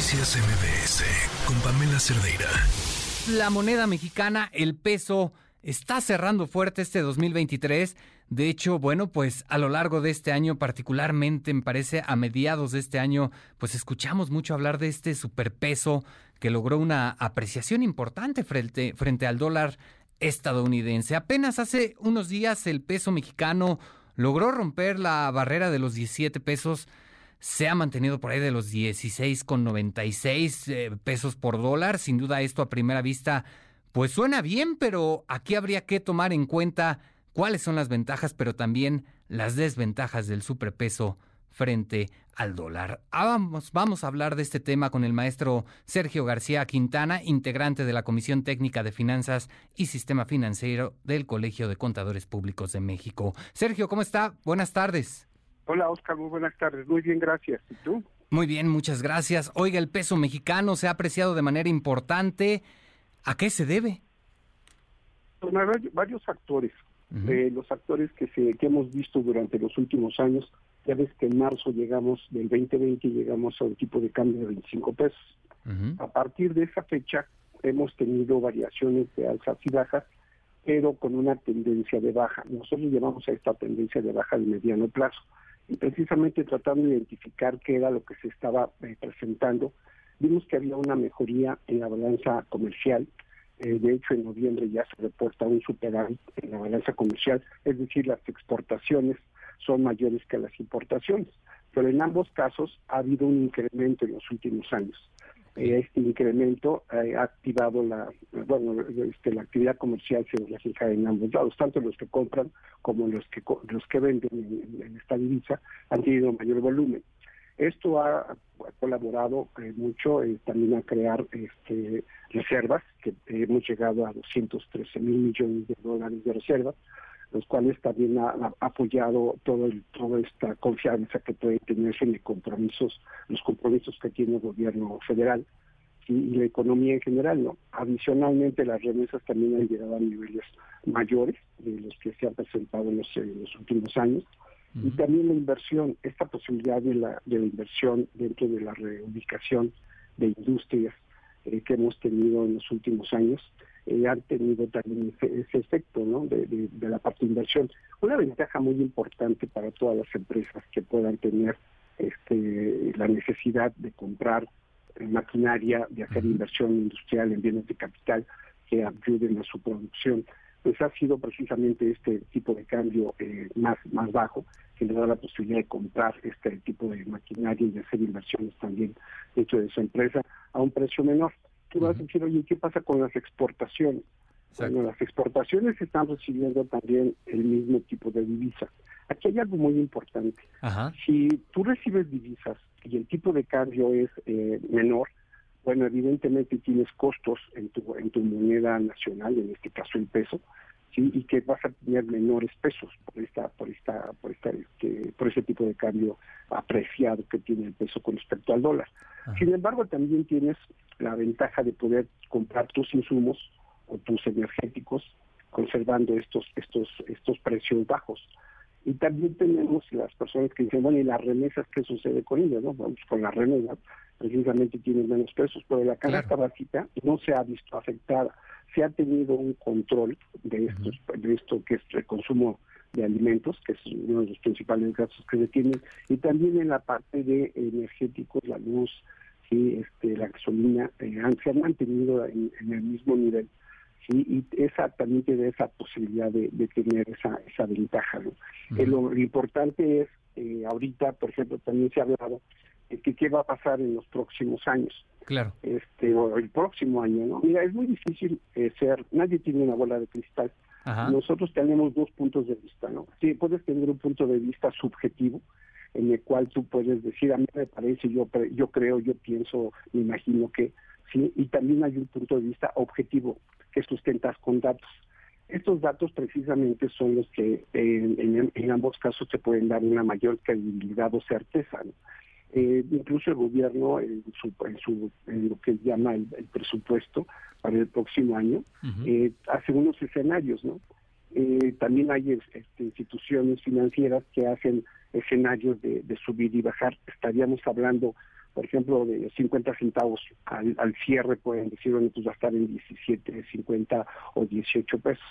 Noticias MBS con Pamela Cerdeira. La moneda mexicana, el peso, está cerrando fuerte este 2023. De hecho, bueno, pues a lo largo de este año, particularmente me parece a mediados de este año, pues escuchamos mucho hablar de este superpeso que logró una apreciación importante frente, frente al dólar estadounidense. Apenas hace unos días el peso mexicano logró romper la barrera de los 17 pesos se ha mantenido por ahí de los 16,96 eh, pesos por dólar. Sin duda esto a primera vista pues suena bien, pero aquí habría que tomar en cuenta cuáles son las ventajas, pero también las desventajas del superpeso frente al dólar. Ah, vamos, vamos a hablar de este tema con el maestro Sergio García Quintana, integrante de la Comisión Técnica de Finanzas y Sistema Financiero del Colegio de Contadores Públicos de México. Sergio, ¿cómo está? Buenas tardes. Hola Oscar, muy buenas tardes. Muy bien, gracias. ¿Y tú? Muy bien, muchas gracias. Oiga, el peso mexicano se ha apreciado de manera importante. ¿A qué se debe? Varios factores. Eh, los factores que, se, que hemos visto durante los últimos años, ya ves que en marzo llegamos, del 2020, llegamos a un tipo de cambio de 25 pesos. A partir de esa fecha hemos tenido variaciones de alzas y bajas, pero con una tendencia de baja. Nosotros llevamos a esta tendencia de baja de mediano plazo precisamente tratando de identificar qué era lo que se estaba eh, presentando, vimos que había una mejoría en la balanza comercial. Eh, de hecho, en noviembre ya se reporta un superávit en la balanza comercial, es decir, las exportaciones son mayores que las importaciones. Pero en ambos casos ha habido un incremento en los últimos años. Eh, este incremento eh, ha activado la bueno este, la actividad comercial se refleja en ambos lados. Tanto los que compran como los que los que venden en, esta divisa han tenido mayor volumen. Esto ha, colaborado eh, mucho también a crear este, reservas que hemos llegado a 213 mil millones de dólares de reservas los cuales también ha, apoyado todo el, toda esta confianza que puede tenerse en los compromisos, los compromisos que tiene el gobierno federal y, la economía en general, ¿no? Adicionalmente, las remesas también han llegado a niveles mayores de los que se han presentado en los, últimos años. Y también la inversión, esta posibilidad de la, de la inversión dentro de la reubicación de industrias eh, que hemos tenido en los últimos años, eh, han tenido también ese, efecto ¿no? de, la parte de inversión. Una ventaja muy importante para todas las empresas que puedan tener este, la necesidad de comprar eh, maquinaria, de hacer inversión industrial en bienes de capital que ayuden a su producción, pues ha sido precisamente este tipo de cambio eh, más, más bajo que le da la posibilidad de comprar este tipo de maquinaria y de hacer inversiones también dentro de su empresa a un precio menor tú vas a decir, oye, ¿qué pasa con las exportaciones? Bueno, las exportaciones están recibiendo también el mismo tipo de divisa. Aquí hay algo muy importante. Si tú recibes divisas y el tipo de cambio es eh, menor, bueno, evidentemente tienes costos en tu en tu moneda nacional, en este caso el peso, sí, y que vas a tener menores pesos por esta por esta por esta este, por ese tipo de cambio apreciado que tiene el peso con respecto al dólar. Sin embargo, también tienes la ventaja de poder comprar tus insumos o tus energéticos conservando estos estos estos precios bajos. Y también tenemos las personas que dicen, bueno, ¿y las remesas qué sucede con ellas? No? Vamos, con las remesas precisamente tienen menos pesos, pero la canasta básica no se ha visto afectada. Se ha tenido un control de estos de esto que es el consumo de alimentos, que es uno de los principales gastos que se tienen, y también en la parte de energéticos, la luz, sí, este, la gasolina, eh, se han mantenido en, el mismo nivel. Sí, y esa también tiene esa posibilidad de, tener esa, esa ventaja. Eh, lo, importante es, eh, ahorita, por ejemplo, también se ha hablado de que qué va a pasar en los próximos años. Claro. Este, o el próximo año, ¿no? Mira, es muy difícil ser, nadie tiene una bola de cristal. Nosotros tenemos dos puntos de vista, ¿no? Sí, puedes tener un punto de vista subjetivo, en el cual tú puedes decir, a mí me parece, yo, yo creo, yo pienso, me imagino que, sí, y también hay un punto de vista objetivo que sustentas con datos. Estos datos precisamente son los que en, ambos casos te pueden dar una mayor credibilidad o certeza. Eh, incluso el gobierno en, su, en, lo que llama el, presupuesto para el próximo año eh, hace unos escenarios, ¿no? Eh, también hay este, instituciones financieras que hacen escenarios de, subir y bajar. Estaríamos hablando, por ejemplo, de 50 centavos al, cierre, pueden decir, bueno, pues va a estar en 17, 50 o 18 pesos.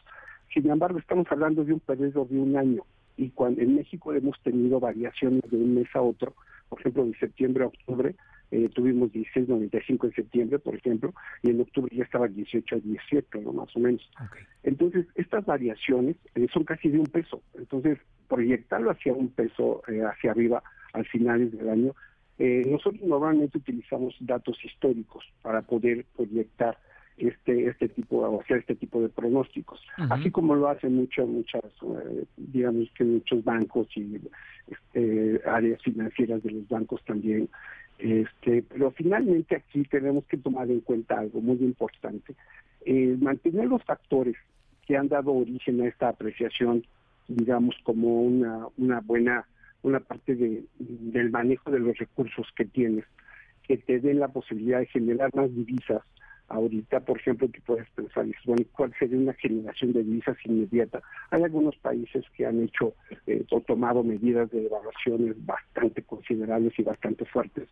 Sin embargo, estamos hablando de un periodo de un año y cuando en México hemos tenido variaciones de un mes a otro, por ejemplo, de septiembre a octubre, eh, tuvimos 16.95 en septiembre, por ejemplo, y en octubre ya estaba 18 a 17, ¿no? más o menos. Entonces, estas variaciones eh, son casi de un peso. Entonces, proyectarlo hacia un peso eh, hacia arriba al finales del año, nosotros normalmente utilizamos datos históricos para poder proyectar este este tipo o hacer este tipo de pronósticos así como lo hacen muchas muchas digamos que muchos bancos y este, áreas financieras de los bancos también este, pero finalmente aquí tenemos que tomar en cuenta algo muy importante. Eh, mantener los factores que han dado origen a esta apreciación, digamos, como una, una buena, una parte de, del manejo de los recursos que tienes, que te den la posibilidad de generar más divisas ahorita, por ejemplo, que puedes pensar, bueno, ¿cuál sería una generación de divisas inmediata? Hay algunos países que han hecho eh, o tomado medidas de evaluaciones bastante considerables y bastante fuertes,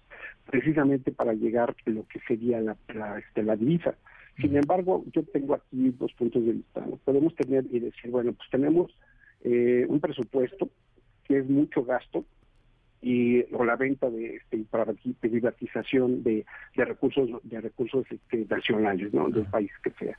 precisamente para llegar a lo que sería la, la, este, la divisa. Sin embargo, yo tengo aquí dos puntos de vista. Podemos tener y decir, bueno, pues tenemos eh, un presupuesto que es mucho gasto, y o la venta de este, privatización de, de recursos de recursos este, nacionales no del país que sea.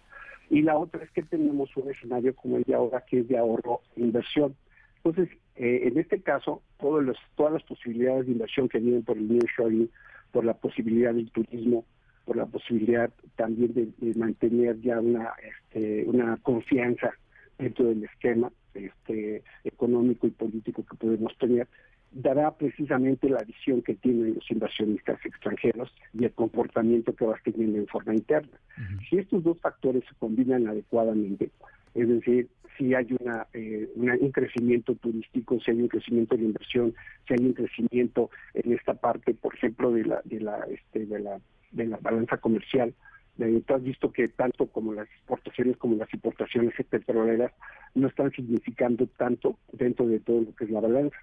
Y la otra es que tenemos un escenario como el de ahora que es de ahorro e inversión. Entonces eh, en este caso todos los, todas las posibilidades de inversión que vienen por el nearshoring por la posibilidad del turismo por la posibilidad también de, mantener ya una este, una confianza dentro del esquema este económico y político que podemos tener dará precisamente la visión que tienen los inversionistas extranjeros y el comportamiento que vas teniendo en forma interna. Si estos dos factores se combinan adecuadamente, es decir, si hay una, eh, un crecimiento turístico, si hay un crecimiento de inversión, si hay un crecimiento en esta parte, por ejemplo, de la de la este, de la de la balanza comercial, eh, tú has visto que tanto como las exportaciones como las importaciones petroleras no están significando tanto dentro de todo lo que es la balanza.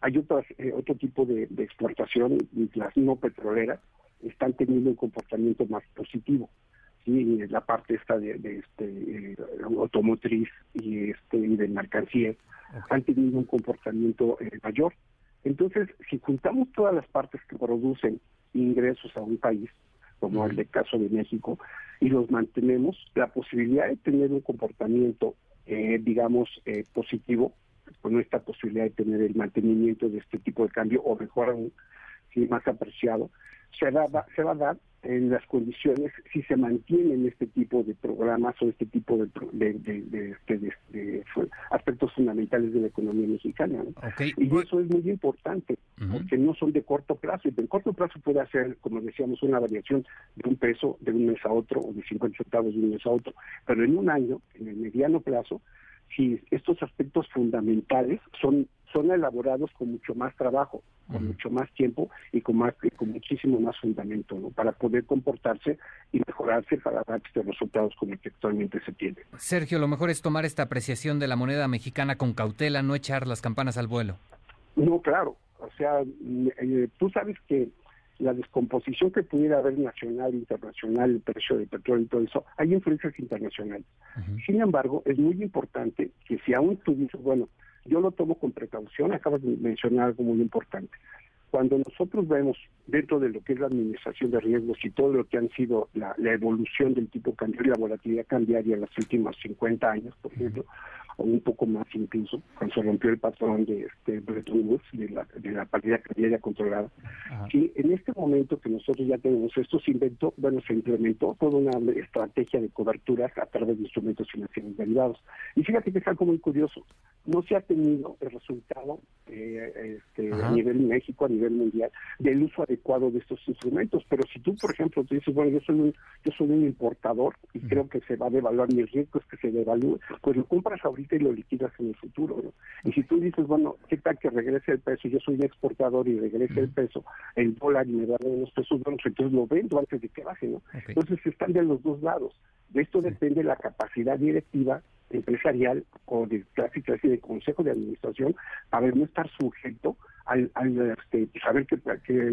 Hay otras, eh, otro tipo de, exportación, las no petroleras, están teniendo un comportamiento más positivo. Sí, la parte esta de, este eh, automotriz y este y de mercancías han tenido un comportamiento mayor. Entonces, si juntamos todas las partes que producen ingresos a un país, como el de caso de México, y los mantenemos, la posibilidad de tener un comportamiento, eh, digamos, eh, positivo, con esta posibilidad de tener el mantenimiento de este tipo de cambio, o mejor aún, si más apreciado, se, se va a dar en las condiciones si se mantienen este tipo de programas o este tipo de, de, este, aspectos fundamentales de la economía mexicana. Y eso es muy importante, porque no son de corto plazo. Y en corto plazo puede hacer, como decíamos, una variación de un peso de un mes a otro o de 50 centavos de un mes a otro. Pero en un año, en el mediano plazo, si estos aspectos fundamentales son son elaborados con mucho más trabajo, con mucho más tiempo y con más con muchísimo más fundamento, ¿no? Para poder comportarse y mejorarse para dar estos resultados como el que actualmente se tiene. Sergio, lo mejor es tomar esta apreciación de la moneda mexicana con cautela, no echar las campanas al vuelo. No, claro. O sea, eh, tú sabes que la descomposición que pudiera haber nacional, internacional, el precio del petróleo y todo eso, hay influencias internacionales. Sin embargo, es muy importante que si aún tú dices, bueno, yo lo tomo con precaución, acabas de mencionar algo muy importante. Cuando nosotros vemos dentro de lo que es la administración de riesgos y todo lo que han sido la, evolución del tipo cambio y la volatilidad cambiaria en los últimos 50 años, por ejemplo, o un poco más incluso, cuando se rompió el patrón de este Bretton Woods, de la, de la paridad cambiaria controlada. Y en este momento que nosotros ya tenemos esto, se inventó, bueno, se implementó toda una estrategia de coberturas a través de instrumentos financieros derivados. Y fíjate que es algo muy curioso, no se ha tenido el resultado eh, este, a nivel México, a nivel mundial, del uso adecuado de estos instrumentos. Pero si tú, por ejemplo, tú dices, bueno, yo soy un, yo soy un importador y creo que se va a devaluar mi riesgo, es que se devalúe, pues lo compras ahorita y lo liquidas en el futuro. Y si tú dices, bueno, ¿qué tal que regrese el peso? Yo soy un exportador y regrese el peso, el dólar y me da unos pesos, bueno, pues entonces lo vendo antes de que baje, ¿no? Entonces están de los dos lados. De esto depende la capacidad directiva empresarial o de clásica de consejo de administración para no estar sujeto al, al este, saber que,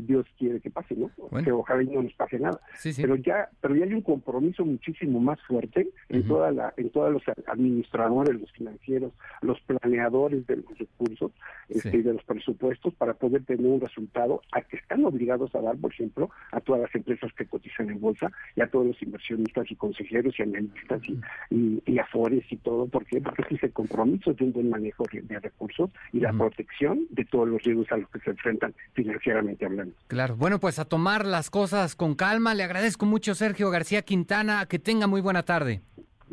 Dios quiere que pase, ¿no? Que ojalá y no nos pase nada. Pero ya, pero ya hay un compromiso muchísimo más fuerte en toda la, en todos los administradores, los financieros, los planeadores de los recursos este, y de los presupuestos para poder tener un resultado a que están obligados a dar, por ejemplo, a todas las empresas que cotizan en bolsa y a todos los inversionistas y consejeros y analistas y, y, y afores y todo, porque porque es el compromiso de un buen manejo de, recursos y la protección de todos los riesgos a los que se enfrentan financieramente hablando. Claro, bueno, pues a tomar las cosas con calma. Le agradezco mucho, Sergio García Quintana. Que tenga muy buena tarde.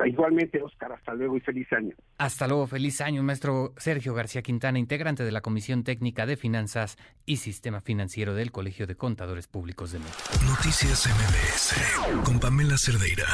Igualmente, Oscar, hasta luego y feliz año. Hasta luego, feliz año, maestro Sergio García Quintana, integrante de la Comisión Técnica de Finanzas y Sistema Financiero del Colegio de Contadores Públicos de México. Noticias MBS con Pamela Cerdeira.